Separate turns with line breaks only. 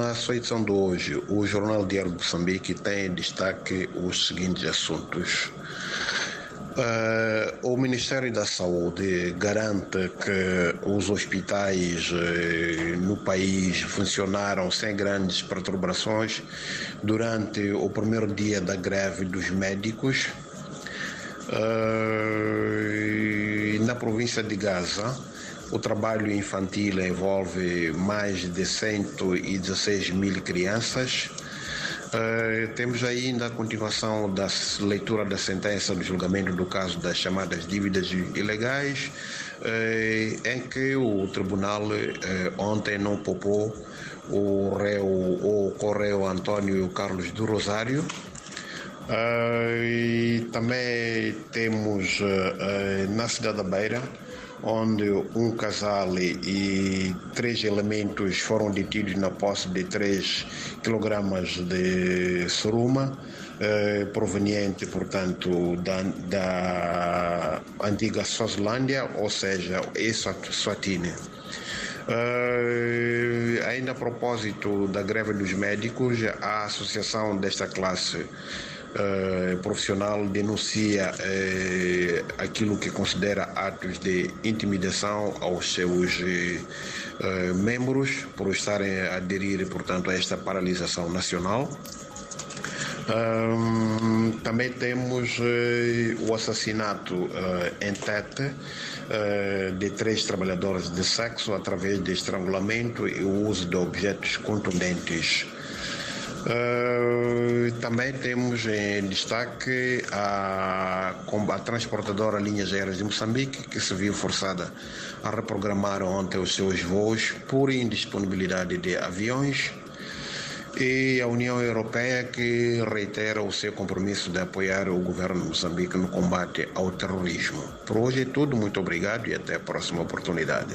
Na sua edição de hoje, o Jornal Diário de Moçambique tem em destaque os seguintes assuntos. Uh, o Ministério da Saúde garante que os hospitais uh, no país funcionaram sem grandes perturbações durante o primeiro dia da greve dos médicos. Uh, na província de Gaza, o trabalho infantil envolve mais de 116 mil crianças. Uh, temos ainda a continuação da leitura da sentença do julgamento do caso das chamadas dívidas ilegais, uh, em que o tribunal uh, ontem não poupou o réu, o correio Antônio Carlos do Rosário. e também temos na cidade da Beira onde um casal e três elementos foram detidos na posse de 3 quilogramas de suruma, eh, proveniente, portanto, da, da antiga Suazilândia, ou seja, Eswatini. Uh, ainda a propósito da greve dos médicos, a associação desta classe Uh, profissional denuncia uh, aquilo que considera atos de intimidação aos seus uh, membros por estarem a aderir, portanto, a esta paralisação nacional. Um, também temos o assassinato em Tete de três trabalhadores de sexo através de estrangulamento e o uso de objetos contundentes. Uh, também temos em destaque a, a transportadora Linhas Aéreas de Moçambique, que se viu forçada a reprogramar ontem os seus voos por indisponibilidade de aviões, e a União Europeia, que reitera o seu compromisso de apoiar o governo de Moçambique no combate ao terrorismo. Por hoje é tudo, muito obrigado e até a próxima oportunidade.